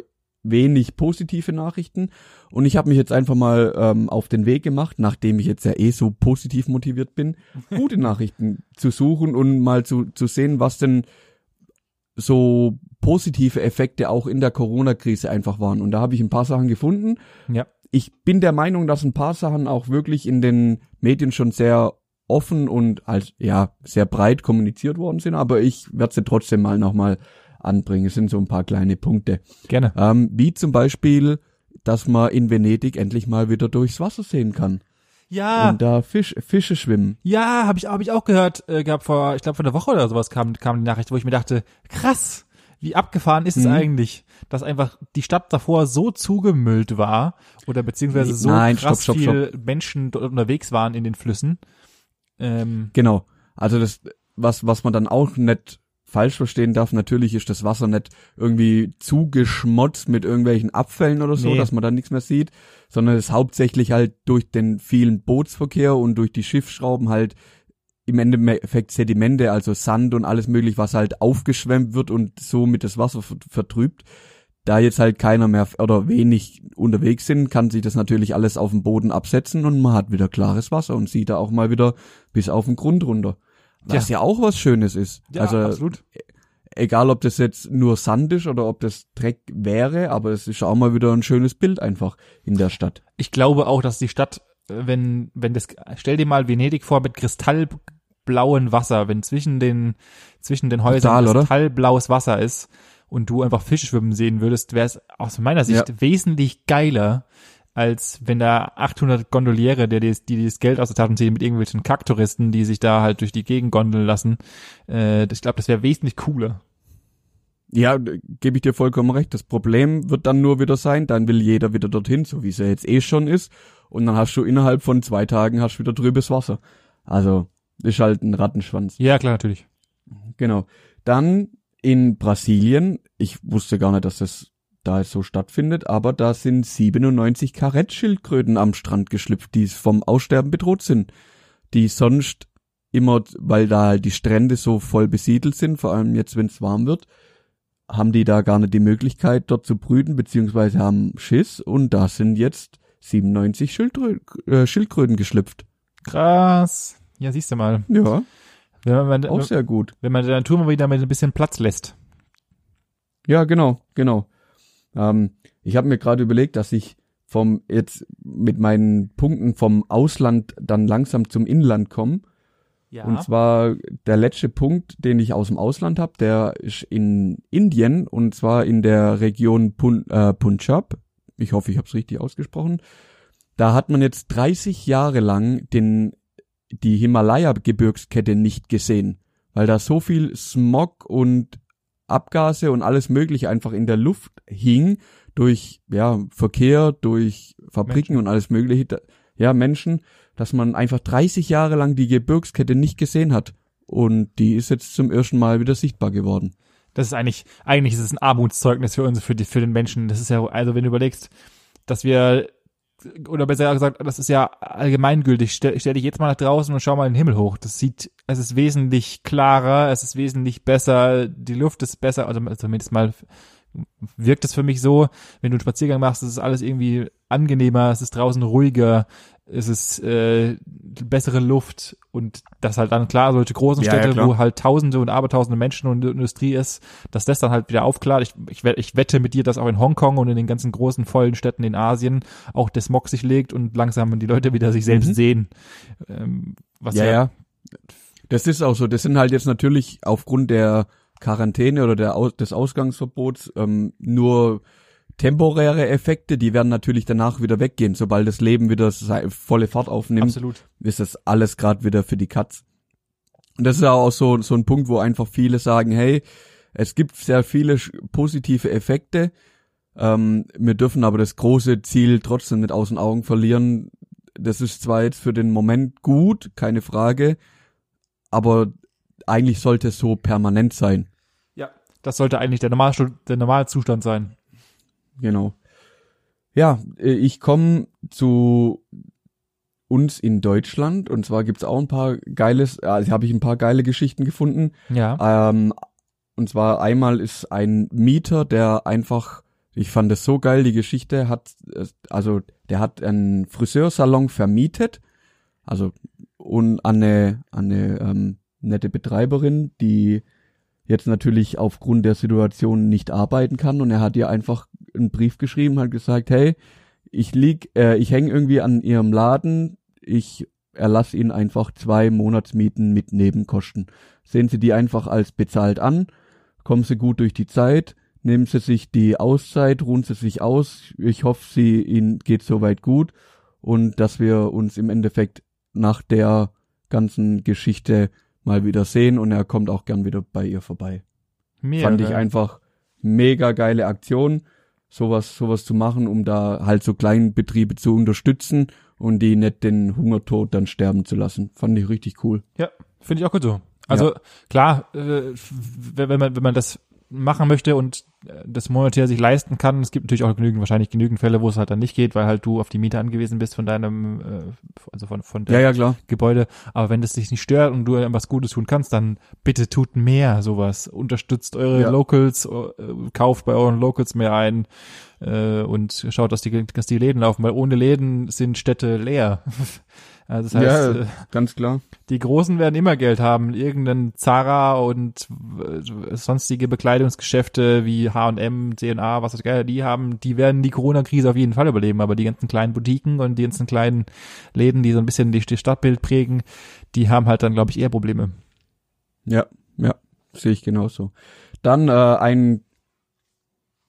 wenig positive Nachrichten. Und ich habe mich jetzt einfach mal ähm, auf den Weg gemacht, nachdem ich jetzt ja eh so positiv motiviert bin, *laughs* gute Nachrichten zu suchen und mal zu, zu sehen, was denn so positive Effekte auch in der Corona-Krise einfach waren. Und da habe ich ein paar Sachen gefunden. Ja. Ich bin der Meinung, dass ein paar Sachen auch wirklich in den Medien schon sehr offen und als ja sehr breit kommuniziert worden sind, aber ich werde sie trotzdem mal nochmal anbringen. Es sind so ein paar kleine Punkte. Gerne. Ähm, wie zum Beispiel, dass man in Venedig endlich mal wieder durchs Wasser sehen kann. Ja. Und da Fisch, Fische schwimmen. Ja, habe ich, hab ich auch gehört, äh, gehabt vor, ich glaube vor einer Woche oder sowas kam, kam die Nachricht, wo ich mir dachte, krass, wie abgefahren ist mhm. es eigentlich, dass einfach die Stadt davor so zugemüllt war oder beziehungsweise so Nein, krass stopp, stopp, viel stopp. Menschen dort unterwegs waren in den Flüssen. Ähm, genau. Also das, was, was man dann auch nicht falsch verstehen darf, natürlich ist das Wasser nicht irgendwie zugeschmotzt mit irgendwelchen Abfällen oder so, nee. dass man da nichts mehr sieht, sondern es ist hauptsächlich halt durch den vielen Bootsverkehr und durch die Schiffsschrauben halt im Endeffekt Sedimente, also Sand und alles möglich, was halt aufgeschwemmt wird und somit das Wasser vertrübt. Da jetzt halt keiner mehr oder wenig unterwegs sind, kann sich das natürlich alles auf dem Boden absetzen und man hat wieder klares Wasser und sieht da auch mal wieder bis auf den Grund runter. Was ja, ja auch was Schönes ist. Ja, also, absolut. E-, egal, ob das jetzt nur Sand ist oder ob das Dreck wäre, aber es ist auch mal wieder ein schönes Bild einfach in der Stadt. Ich glaube auch, dass die Stadt, wenn, wenn das, stell dir mal Venedig vor mit kristallblauen Wasser, wenn zwischen den, zwischen den Häusern Total, kristallblaues Wasser ist, und du einfach Fische schwimmen sehen würdest, wäre es aus meiner Sicht ja. wesentlich geiler, als wenn da 800 Gondoliere, die, die, die das Geld aus der Tasche ziehen mit irgendwelchen Kacktouristen, die sich da halt durch die Gegend gondeln lassen. Äh, ich glaube, das wäre wesentlich cooler. Ja, gebe ich dir vollkommen recht. Das Problem wird dann nur wieder sein, dann will jeder wieder dorthin, so wie es ja jetzt eh schon ist. Und dann hast du innerhalb von zwei Tagen hast wieder trübes Wasser. Also, ist halt ein Rattenschwanz. Ja, klar, natürlich. Genau. Dann in Brasilien, ich wusste gar nicht, dass das da es so stattfindet, aber da sind 97 Karettschildkröten am Strand geschlüpft, die vom Aussterben bedroht sind, die sonst immer, weil da halt die Strände so voll besiedelt sind, vor allem jetzt, wenn es warm wird, haben die da gar nicht die Möglichkeit, dort zu brüten, beziehungsweise haben Schiss und da sind jetzt 97 Schildkrö äh, Schildkröten geschlüpft. Krass. Ja, siehst du mal. Ja. Wenn man, auch sehr gut. Wenn man der Natur mal wieder mit ein bisschen Platz lässt. Ja, genau, genau. Ähm, ich habe mir gerade überlegt, dass ich vom jetzt mit meinen Punkten vom Ausland dann langsam zum Inland komme. Ja. Und zwar der letzte Punkt, den ich aus dem Ausland habe, der ist in Indien und zwar in der Region Pun äh, Punjab. Ich hoffe, ich habe es richtig ausgesprochen. Da hat man jetzt 30 Jahre lang den die Himalaya-Gebirgskette nicht gesehen, weil da so viel Smog und Abgase und alles mögliche einfach in der Luft hing durch ja Verkehr, durch Fabriken Menschen. und alles mögliche, ja Menschen, dass man einfach 30 Jahre lang die Gebirgskette nicht gesehen hat und die ist jetzt zum ersten Mal wieder sichtbar geworden. Das ist eigentlich eigentlich ist es ein Armutszeugnis für uns für die für den Menschen. Das ist ja also wenn du überlegst, dass wir oder besser gesagt, das ist ja allgemeingültig. Stell, stell dich jetzt mal nach draußen und schau mal in den Himmel hoch. Das sieht, es ist wesentlich klarer, es ist wesentlich besser, die Luft ist besser, also zumindest mal wirkt es für mich so, wenn du einen Spaziergang machst, ist alles irgendwie angenehmer, es ist draußen ruhiger, es ist äh, bessere Luft und das halt dann klar, solche großen ja, Städte, ja, wo halt tausende und abertausende Menschen und Industrie ist, dass das dann halt wieder aufklart. Ich, ich, ich wette mit dir, dass auch in Hongkong und in den ganzen großen, vollen Städten in Asien auch der Smog sich legt und langsam die Leute wieder sich selbst mhm. sehen. Ähm, was ja, ja, ja. Das ist auch so. Das sind halt jetzt natürlich aufgrund der Quarantäne oder der Aus des Ausgangsverbots ähm, nur temporäre Effekte, die werden natürlich danach wieder weggehen. Sobald das Leben wieder volle Fahrt aufnimmt, Absolut. ist das alles gerade wieder für die Katz. Und das ist auch so, so ein Punkt, wo einfach viele sagen, hey, es gibt sehr viele positive Effekte. Ähm, wir dürfen aber das große Ziel trotzdem nicht aus den Augen verlieren. Das ist zwar jetzt für den Moment gut, keine Frage, aber eigentlich sollte es so permanent sein. Ja, das sollte eigentlich der, Normal der Normalzustand sein. Genau. Ja, äh, ich komme zu uns in Deutschland und zwar gibt's auch ein paar geiles, also habe ich ein paar geile Geschichten gefunden. Ja. Ähm, und zwar einmal ist ein Mieter, der einfach, ich fand es so geil, die Geschichte hat, also der hat einen Friseursalon vermietet, also und an eine, an eine ähm, nette Betreiberin, die jetzt natürlich aufgrund der Situation nicht arbeiten kann und er hat ihr einfach einen Brief geschrieben, hat gesagt, hey, ich lieg, äh, ich hänge irgendwie an ihrem Laden, ich erlasse ihnen einfach zwei Monatsmieten mit Nebenkosten. Sehen Sie die einfach als bezahlt an, kommen Sie gut durch die Zeit, nehmen Sie sich die Auszeit, ruhen Sie sich aus. Ich hoffe, Sie Ihnen geht soweit gut und dass wir uns im Endeffekt nach der ganzen Geschichte mal wieder sehen und er kommt auch gern wieder bei ihr vorbei. Mega Fand ich einfach mega geile Aktion, sowas, sowas zu machen, um da halt so Kleinbetriebe zu unterstützen und die nicht den Hungertod dann sterben zu lassen. Fand ich richtig cool. Ja, finde ich auch gut so. Also ja. klar, äh, wenn man wenn man das machen möchte und das monetär sich leisten kann. Es gibt natürlich auch genügend, wahrscheinlich genügend Fälle, wo es halt dann nicht geht, weil halt du auf die Miete angewiesen bist von deinem, äh, also von, von der ja, ja, Gebäude. Aber wenn das dich nicht stört und du was Gutes tun kannst, dann bitte tut mehr sowas. Unterstützt eure ja. Locals, äh, kauft bei euren Locals mehr ein äh, und schaut, dass die, dass die Läden laufen, weil ohne Läden sind Städte leer. *laughs* Also das heißt, ja, äh, ganz klar. Die Großen werden immer Geld haben. Irgendein Zara und äh, sonstige Bekleidungsgeschäfte wie H&M, C&A, was das geil, die haben, die werden die Corona-Krise auf jeden Fall überleben. Aber die ganzen kleinen Boutiquen und die ganzen kleinen Läden, die so ein bisschen die, die Stadtbild prägen, die haben halt dann, glaube ich, eher Probleme. Ja, ja, sehe ich genauso. Dann äh, ein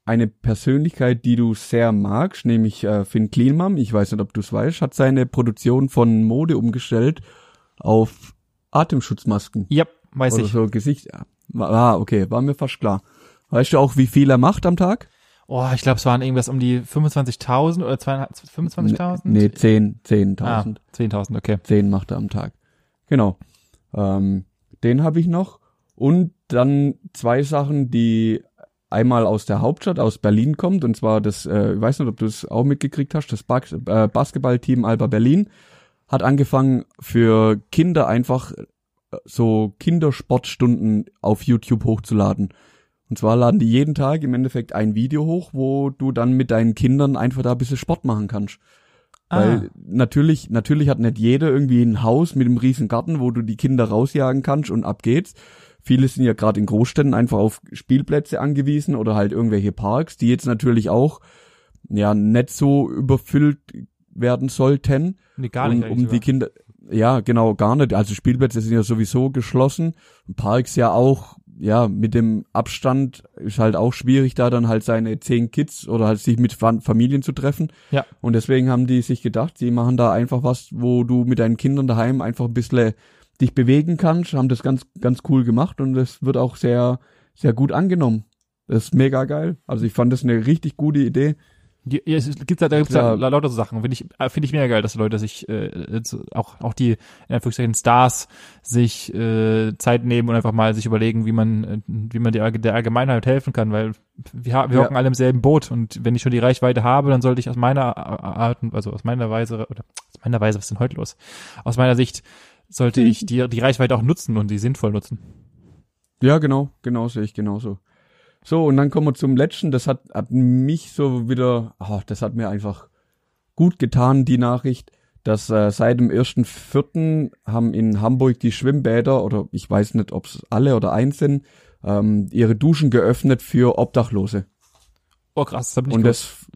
eine Persönlichkeit, die du sehr magst, nämlich äh, Finn Kliman, ich weiß nicht, ob du es weißt, hat seine Produktion von Mode umgestellt auf Atemschutzmasken. Ja, weiß Oder ich. so Gesicht. Ah, okay, war mir fast klar. Weißt du auch, wie viel er macht am Tag? Oh, ich glaube, es waren irgendwas um die 25.000 oder 25.000? Nee, 10, 10.000. Ah, 10.000, okay. 10 macht er am Tag. Genau. Ähm, den habe ich noch. Und dann zwei Sachen, die einmal aus der Hauptstadt, aus Berlin kommt, und zwar das, äh, ich weiß nicht, ob du es auch mitgekriegt hast, das Bas äh, Basketballteam Alba Berlin hat angefangen für Kinder einfach äh, so Kindersportstunden auf YouTube hochzuladen. Und zwar laden die jeden Tag im Endeffekt ein Video hoch, wo du dann mit deinen Kindern einfach da ein bisschen Sport machen kannst. Ah. Weil natürlich, natürlich hat nicht jeder irgendwie ein Haus mit einem riesen Garten, wo du die Kinder rausjagen kannst und ab geht's. Viele sind ja gerade in Großstädten einfach auf Spielplätze angewiesen oder halt irgendwelche Parks, die jetzt natürlich auch ja nicht so überfüllt werden sollten. Nee, gar nicht. um, um die Kinder, ja, genau, gar nicht. Also Spielplätze sind ja sowieso geschlossen. Parks ja auch, ja, mit dem Abstand ist halt auch schwierig, da dann halt seine zehn Kids oder halt sich mit Familien zu treffen. Ja. Und deswegen haben die sich gedacht, sie machen da einfach was, wo du mit deinen Kindern daheim einfach ein bisschen dich bewegen kannst, haben das ganz, ganz cool gemacht und es wird auch sehr, sehr gut angenommen. Das ist mega geil. Also ich fand das eine richtig gute Idee. Ja, es gibt da, da gibt's ja lauter so Sachen. Finde ich, äh, finde ich mega geil, dass Leute sich äh, auch auch die in Anführungszeichen Stars sich äh, Zeit nehmen und einfach mal sich überlegen, wie man äh, wie man der, der Allgemeinheit helfen kann, weil wir, wir ja. hocken alle im selben Boot und wenn ich schon die Reichweite habe, dann sollte ich aus meiner Art, also aus meiner Weise oder aus meiner Weise, was ist denn heute los? Aus meiner Sicht sollte ich die die Reichweite auch nutzen und die sinnvoll nutzen. Ja, genau, genau sehe ich genauso. So, und dann kommen wir zum letzten. Das hat, hat mich so wieder, oh, das hat mir einfach gut getan, die Nachricht, dass äh, seit dem ersten Vierten haben in Hamburg die Schwimmbäder, oder ich weiß nicht, ob es alle oder eins sind, ähm, ihre Duschen geöffnet für Obdachlose. Oh krass, das hab ich Und das,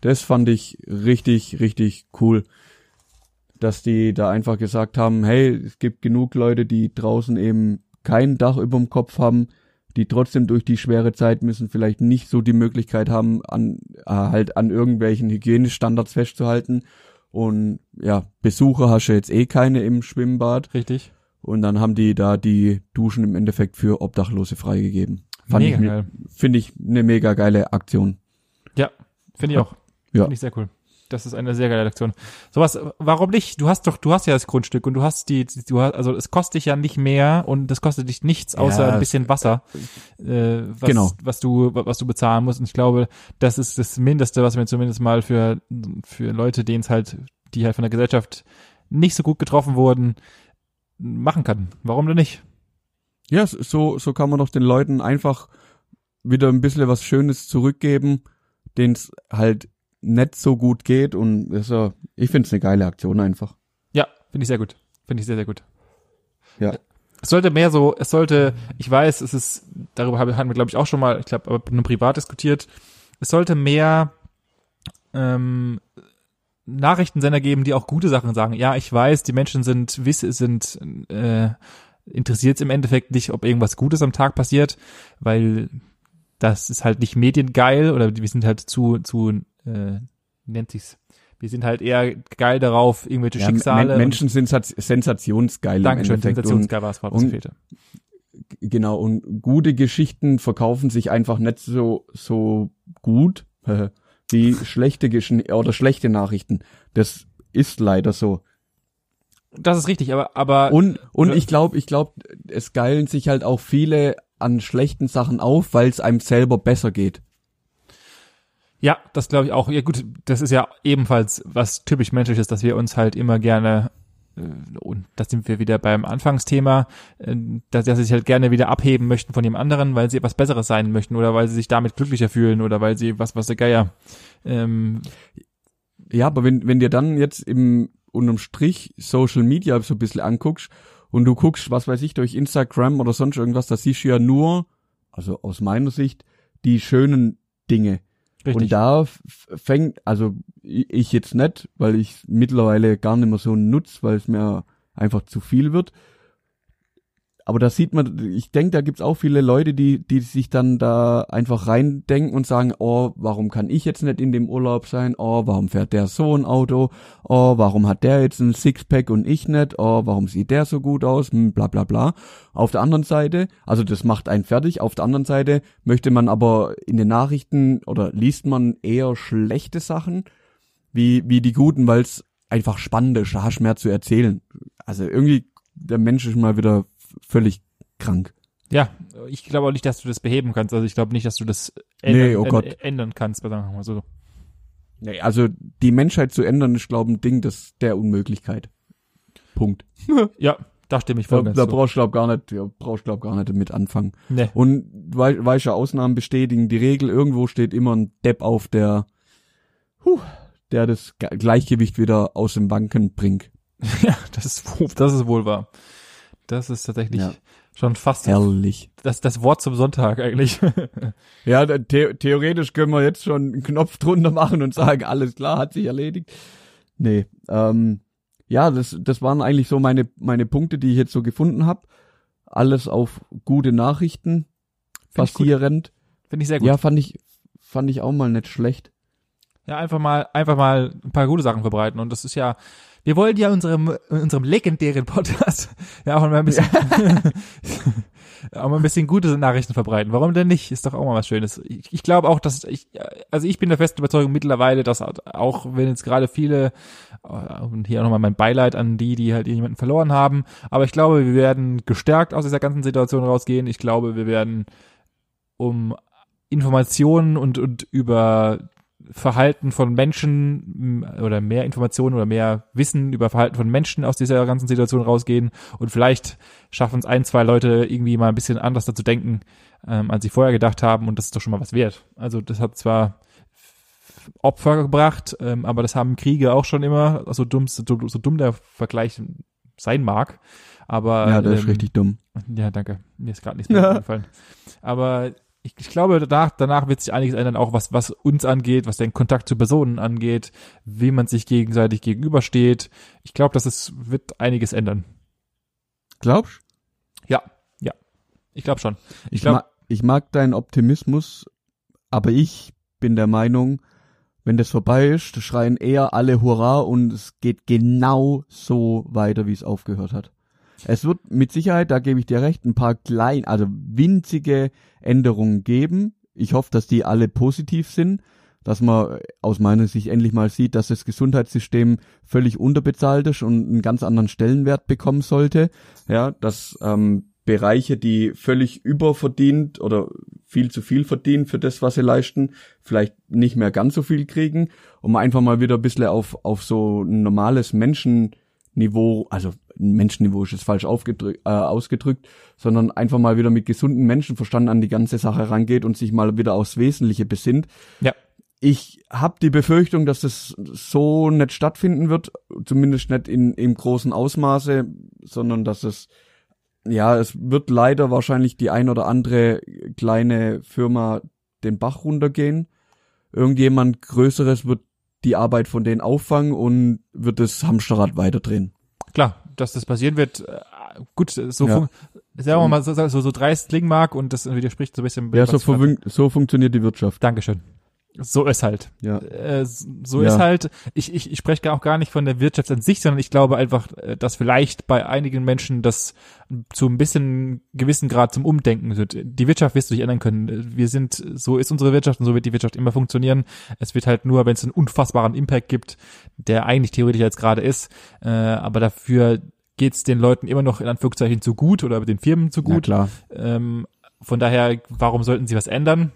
das fand ich richtig, richtig cool. Dass die da einfach gesagt haben, hey, es gibt genug Leute, die draußen eben kein Dach überm Kopf haben, die trotzdem durch die schwere Zeit müssen, vielleicht nicht so die Möglichkeit haben, an äh, halt an irgendwelchen Hygienestandards festzuhalten. Und ja, Besucher hast du jetzt eh keine im Schwimmbad. Richtig. Und dann haben die da die Duschen im Endeffekt für Obdachlose freigegeben. Fand mega ich, geil. Finde ich eine mega geile Aktion. Ja, finde ich auch. Ja. Finde ich sehr cool. Das ist eine sehr geile Aktion. Sowas, warum nicht? Du hast doch, du hast ja das Grundstück und du hast die, du hast, also es kostet dich ja nicht mehr und es kostet dich nichts außer ja, ein bisschen Wasser, äh, was, genau. was du, was du bezahlen musst. Und ich glaube, das ist das Mindeste, was wir zumindest mal für, für Leute, denen es halt, die halt von der Gesellschaft nicht so gut getroffen wurden, machen kann. Warum denn nicht? Ja, so, so kann man doch den Leuten einfach wieder ein bisschen was Schönes zurückgeben, denen es halt nicht so gut geht und ist ja, ich finde es eine geile Aktion einfach. Ja, finde ich sehr gut. Finde ich sehr, sehr gut. Ja. Es sollte mehr so, es sollte, ich weiß, es ist, darüber haben wir, glaube ich, auch schon mal, ich glaube, aber nur privat diskutiert, es sollte mehr ähm, Nachrichtensender geben, die auch gute Sachen sagen. Ja, ich weiß, die Menschen sind, wisse, sind äh, interessiert im Endeffekt nicht, ob irgendwas Gutes am Tag passiert, weil das ist halt nicht mediengeil oder wir sind halt zu, zu äh, nennt sich's. Wir sind halt eher geil darauf, irgendwelche ja, Schicksale. Menschen sind sensationsgeil. Dankeschön, sensationsgeil war es, was fehlte. Genau, und gute Geschichten verkaufen sich einfach nicht so, so gut *laughs* wie schlechte Gesch oder schlechte Nachrichten. Das ist leider so. Das ist richtig, aber aber und und ich glaube, ich glaube, es geilen sich halt auch viele an schlechten Sachen auf, weil es einem selber besser geht. Ja, das glaube ich auch. Ja gut, das ist ja ebenfalls was typisch menschliches, dass wir uns halt immer gerne äh, und da sind wir wieder beim Anfangsthema, äh, dass, dass sie sich halt gerne wieder abheben möchten von dem anderen, weil sie etwas Besseres sein möchten oder weil sie sich damit glücklicher fühlen oder weil sie was was der Geier. Ähm, ja, aber wenn wenn dir dann jetzt im unterm Strich Social Media so ein bisschen anguckst und du guckst, was weiß ich, durch Instagram oder sonst irgendwas, da siehst du ja nur, also aus meiner Sicht, die schönen Dinge. Richtig. Und da fängt, also ich jetzt nicht, weil ich mittlerweile gar nicht mehr so nutz, weil es mir einfach zu viel wird aber da sieht man, ich denke, da gibt's auch viele Leute, die, die sich dann da einfach reindenken und sagen, oh, warum kann ich jetzt nicht in dem Urlaub sein? Oh, warum fährt der so ein Auto? Oh, warum hat der jetzt ein Sixpack und ich nicht? Oh, warum sieht der so gut aus? Hm, bla bla bla. Auf der anderen Seite, also das macht einen fertig, auf der anderen Seite möchte man aber in den Nachrichten oder liest man eher schlechte Sachen wie, wie die guten, weil es einfach spannend ist, da hast du mehr zu erzählen. Also irgendwie, der Mensch ist mal wieder völlig krank. Ja, ich glaube auch nicht, dass du das beheben kannst. Also ich glaube nicht, dass du das ändern, nee, oh Gott. ändern kannst, sagen wir mal so. Nee, also die Menschheit zu ändern, ist glaube ich ein Ding das der Unmöglichkeit. Punkt. *laughs* ja, da stimme ich voll Da, da brauchst du glaube gar nicht, ja, brauchst glaub gar nicht damit anfangen. Nee. Und weiche Ausnahmen bestätigen die Regel. Irgendwo steht immer ein Depp auf, der, huh, der das Gleichgewicht wieder aus dem Banken bringt. *laughs* ja, das ist, das ist wohl wahr. Das ist tatsächlich ja. Schon fast herrlich. Das, das Wort zum Sonntag eigentlich. *laughs* ja, the theoretisch können wir jetzt schon einen Knopf drunter machen und sagen, alles klar, hat sich erledigt. Nee, ähm, ja, das, das waren eigentlich so meine, meine Punkte, die ich jetzt so gefunden habe. Alles auf gute Nachrichten basierend. Finde ich sehr gut. Ja, fand ich, fand ich auch mal nicht schlecht. Ja, einfach mal, einfach mal ein paar gute Sachen verbreiten. Und das ist ja, wir wollen ja unserem, unserem legendären Podcast *laughs* ja auch mal ein bisschen, *laughs* auch mal ein bisschen gute Nachrichten verbreiten. Warum denn nicht? Ist doch auch mal was Schönes. Ich, ich glaube auch, dass ich, also ich bin der festen Überzeugung mittlerweile, dass auch wenn jetzt gerade viele, äh, und hier nochmal mein Beileid an die, die halt jemanden verloren haben, aber ich glaube, wir werden gestärkt aus dieser ganzen Situation rausgehen. Ich glaube, wir werden um Informationen und, und über Verhalten von Menschen oder mehr Informationen oder mehr Wissen über Verhalten von Menschen aus dieser ganzen Situation rausgehen und vielleicht schaffen es ein, zwei Leute irgendwie mal ein bisschen anders dazu denken, ähm, als sie vorher gedacht haben und das ist doch schon mal was wert. Also das hat zwar Opfer gebracht, ähm, aber das haben Kriege auch schon immer, so dumm, so, so dumm der Vergleich sein mag. Aber ja, das ähm, ist richtig dumm. Ja, danke. Mir ist gerade nichts mehr *laughs* eingefallen. Aber ich, ich glaube, danach, danach wird sich einiges ändern, auch was, was uns angeht, was den Kontakt zu Personen angeht, wie man sich gegenseitig gegenübersteht. Ich glaube, dass es wird einiges ändern. Glaubst? Ja, ja. Ich glaube schon. Ich, ich, glaub, mag, ich mag deinen Optimismus, aber ich bin der Meinung, wenn das vorbei ist, schreien eher alle Hurra und es geht genau so weiter, wie es aufgehört hat. Es wird mit Sicherheit, da gebe ich dir recht, ein paar klein, also winzige Änderungen geben. Ich hoffe, dass die alle positiv sind, dass man aus meiner Sicht endlich mal sieht, dass das Gesundheitssystem völlig unterbezahlt ist und einen ganz anderen Stellenwert bekommen sollte. Ja, dass ähm, Bereiche, die völlig überverdient oder viel zu viel verdienen für das, was sie leisten, vielleicht nicht mehr ganz so viel kriegen, um einfach mal wieder ein bisschen auf, auf so ein normales Menschenniveau, also Menschenniveau ist jetzt falsch aufgedrückt, äh, ausgedrückt, sondern einfach mal wieder mit gesundem Menschenverstand an die ganze Sache rangeht und sich mal wieder aufs Wesentliche besinnt. Ja. Ich habe die Befürchtung, dass das so nicht stattfinden wird, zumindest nicht in im großen Ausmaße, sondern dass es ja, es wird leider wahrscheinlich die ein oder andere kleine Firma den Bach runtergehen. Irgendjemand Größeres wird die Arbeit von denen auffangen und wird das Hamsterrad weiterdrehen. Klar, dass das passieren wird, äh, gut, so, ja. sagen wir mal, so, so, so dreist klingen mag und das widerspricht so ein bisschen. Ja, so, fun so funktioniert die Wirtschaft. Dankeschön. So ist halt. Ja. Äh, so ja. ist halt. Ich, ich, ich spreche auch gar nicht von der Wirtschaft an sich, sondern ich glaube einfach, äh, dass vielleicht bei einigen Menschen das zu ein bisschen gewissen Grad zum Umdenken wird. Die Wirtschaft wirst du nicht ändern können. Wir sind, so ist unsere Wirtschaft und so wird die Wirtschaft immer funktionieren. Es wird halt nur, wenn es einen unfassbaren Impact gibt, der eigentlich theoretisch jetzt gerade ist, äh, aber dafür geht es den Leuten immer noch in Anführungszeichen zu gut oder den Firmen zu gut. Ja, klar. Ähm, von daher, warum sollten sie was ändern?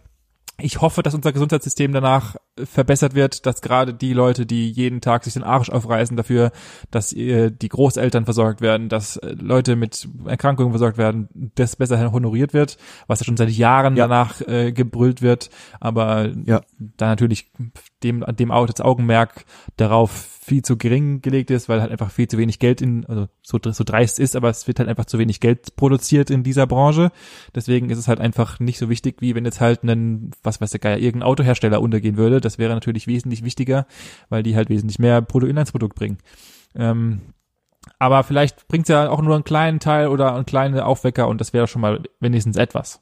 Ich hoffe, dass unser Gesundheitssystem danach verbessert wird, dass gerade die Leute, die jeden Tag sich den Arsch aufreißen dafür, dass äh, die Großeltern versorgt werden, dass äh, Leute mit Erkrankungen versorgt werden, das besser honoriert wird, was ja schon seit Jahren ja. danach äh, gebrüllt wird, aber ja. da natürlich dem, dem das Augenmerk darauf viel zu gering gelegt ist, weil halt einfach viel zu wenig Geld in, also so, so dreist ist, aber es wird halt einfach zu wenig Geld produziert in dieser Branche. Deswegen ist es halt einfach nicht so wichtig, wie wenn jetzt halt ein, was weiß der Geier, irgendein Autohersteller untergehen würde. Das wäre natürlich wesentlich wichtiger, weil die halt wesentlich mehr Bruttoinlandsprodukt bringen. Ähm, aber vielleicht bringt es ja auch nur einen kleinen Teil oder einen kleinen Aufwecker und das wäre schon mal wenigstens etwas.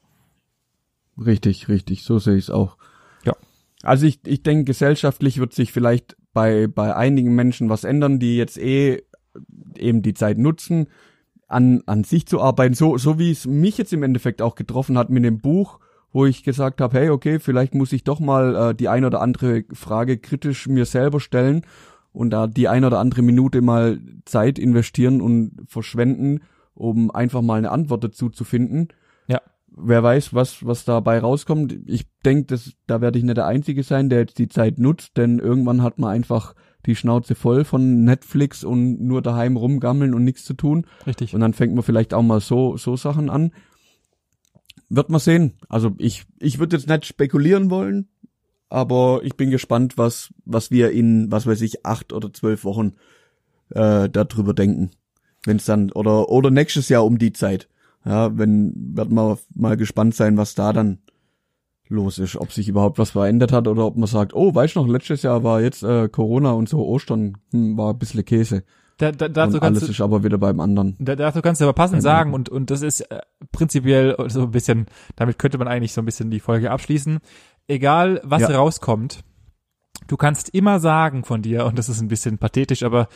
Richtig, richtig, so sehe ich es auch. Ja. Also ich, ich denke, gesellschaftlich wird sich vielleicht bei, bei einigen Menschen was ändern, die jetzt eh eben die Zeit nutzen, an, an sich zu arbeiten, so, so wie es mich jetzt im Endeffekt auch getroffen hat mit dem Buch, wo ich gesagt habe, hey, okay, vielleicht muss ich doch mal äh, die ein oder andere Frage kritisch mir selber stellen und da die ein oder andere Minute mal Zeit investieren und verschwenden, um einfach mal eine Antwort dazu zu finden. Ja wer weiß, was, was dabei rauskommt. Ich denke, da werde ich nicht der Einzige sein, der jetzt die Zeit nutzt, denn irgendwann hat man einfach die Schnauze voll von Netflix und nur daheim rumgammeln und nichts zu tun. Richtig. Und dann fängt man vielleicht auch mal so, so Sachen an. Wird man sehen. Also ich, ich würde jetzt nicht spekulieren wollen, aber ich bin gespannt, was, was wir in, was weiß ich, acht oder zwölf Wochen äh, darüber denken. Wenn es dann, oder, oder nächstes Jahr um die Zeit Ja, wenn, wird man mal gespannt sein, was da dann los ist, ob sich überhaupt was verändert hat oder ob man sagt, oh, weißt du noch, letztes Jahr war jetzt äh, Corona und so Ostern, hm, war ein bisschen Käse. Da, da, dazu und alles du, ist aber wieder beim anderen. Da, dazu kannst du aber passend ja, sagen und, und das ist äh, prinzipiell so ein bisschen, damit könnte man eigentlich so ein bisschen die Folge abschließen. Egal, was ja. rauskommt, du kannst immer sagen von dir, und das ist ein bisschen pathetisch, aber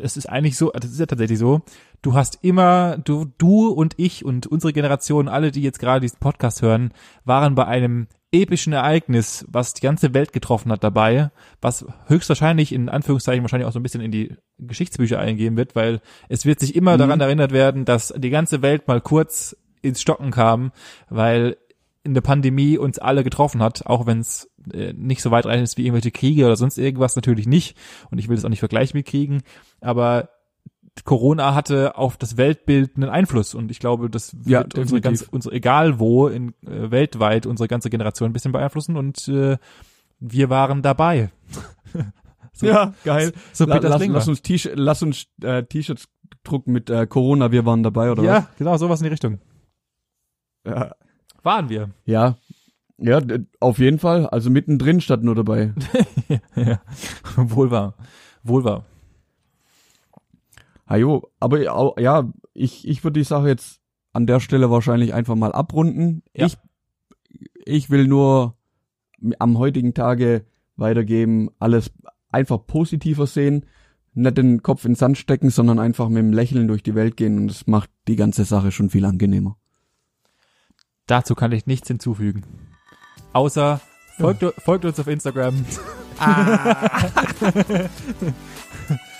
es ist eigentlich so, das ist ja tatsächlich so, du hast immer, du, du und ich und unsere Generation, alle, die jetzt gerade diesen Podcast hören, waren bei einem epischen Ereignis, was die ganze Welt getroffen hat dabei, was höchstwahrscheinlich in Anführungszeichen wahrscheinlich auch so ein bisschen in die Geschichtsbücher eingehen wird, weil es wird sich immer mhm. daran erinnert werden, dass die ganze Welt mal kurz ins Stocken kam, weil in der Pandemie uns alle getroffen hat, auch wenn es äh, nicht so weitreichend ist wie irgendwelche Kriege oder sonst irgendwas, natürlich nicht. Und ich will das auch nicht vergleichen mit Kriegen, aber Corona hatte auf das Weltbild einen Einfluss und ich glaube, das wird ja, unsere ganze, unsere, egal wo, in, äh, weltweit unsere ganze Generation ein bisschen beeinflussen und äh, wir waren dabei. *laughs* so, ja, geil. So, so La, lass, lass, uns T-Shirts lass uns äh, T-Shirts drucken mit äh, Corona, wir waren dabei, oder ja, was? Ja, genau, sowas in die Richtung. Ja. Waren wir. Ja. Ja, auf jeden Fall. Also mittendrin statt nur dabei. *laughs* ja. Wohl wahr. Wohl wahr. Hajo, aber ja, ich, ich würde die Sache jetzt an der Stelle wahrscheinlich einfach mal abrunden. Ja. Ich, ich will nur am heutigen Tage weitergeben, alles einfach positiver sehen, nicht den Kopf in den Sand stecken, sondern einfach mit dem Lächeln durch die Welt gehen und das macht die ganze Sache schon viel angenehmer. Dazu kann ich nichts hinzufügen. Außer folgt, ja. folgt uns auf Instagram. Ah. *laughs*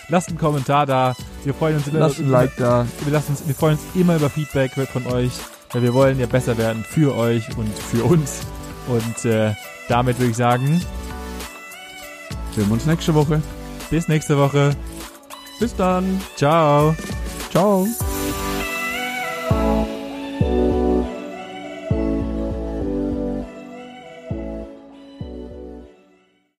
Lasst einen Kommentar da. Wir freuen uns immer. Lasst ein Like da. Wir, lassen uns, wir freuen uns immer über Feedback von euch, weil wir wollen ja besser werden für euch und für uns. Und äh, damit würde ich sagen, sehen wir uns nächste Woche. Bis nächste Woche. Bis dann. Ciao. Ciao.